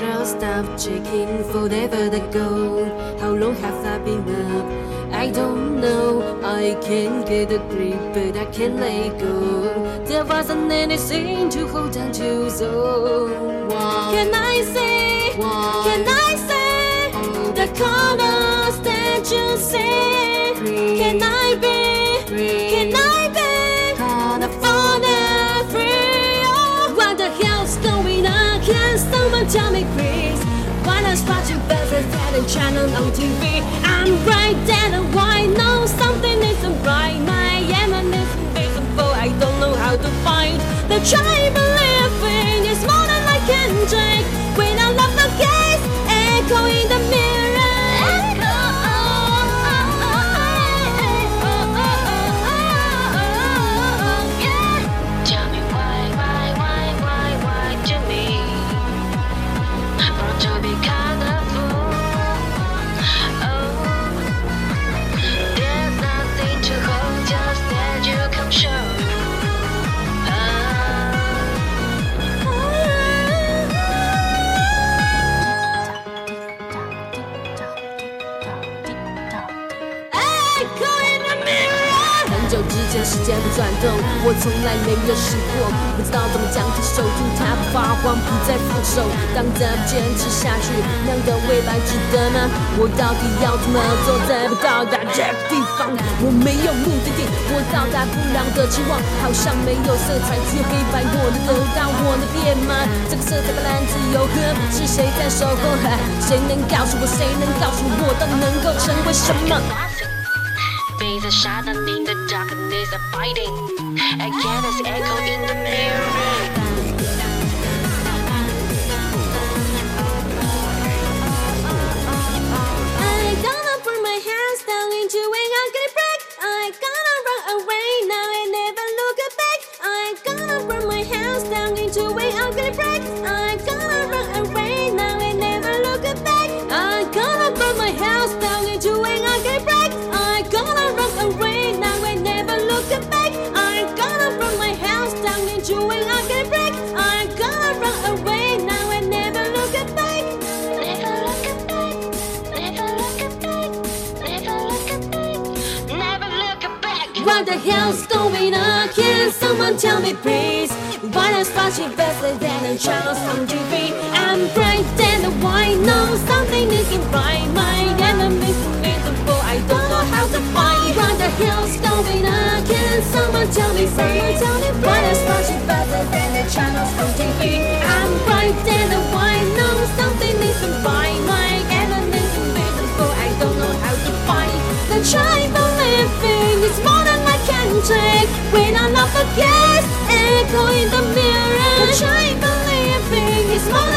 never stop checking forever the goal. How long have I been up? I don't know. I can't get a grip, but I can't let go. There wasn't anything to hold on to, so what can I say? What can I say? Oh. The colors that you say. Can I Tell me, please? When I was watching Buzzard and channel on TV, I'm right there and why? No, something isn't right. My is invisible. I don't know how to find the try 时间的转动，我从来没有试过，不知道怎么将它守住，它不发慌，不再放手。当再不坚持下去，那样的未来值得吗？我到底要怎么做才不到达这个地方？我没有目的地，我到达不了的期望，好像没有色彩，只有黑白。我能得到我的变吗？这个色彩斑斓自由和是谁在守候？谁能告诉我？谁能告诉我，到底能够成为什么？Of fighting. Again, as echo in the mirror. The hell's going on? Can someone tell me please? Why I'm better than a child on TV? I'm bright than the white, no, something isn't right. My enemy's invisible, I don't know how to fight. What the hell's going on? Can someone tell me? Someone tell me please? Why I'm better than the channels on TV? off a kiss, echo the mirror. Try believing it's more.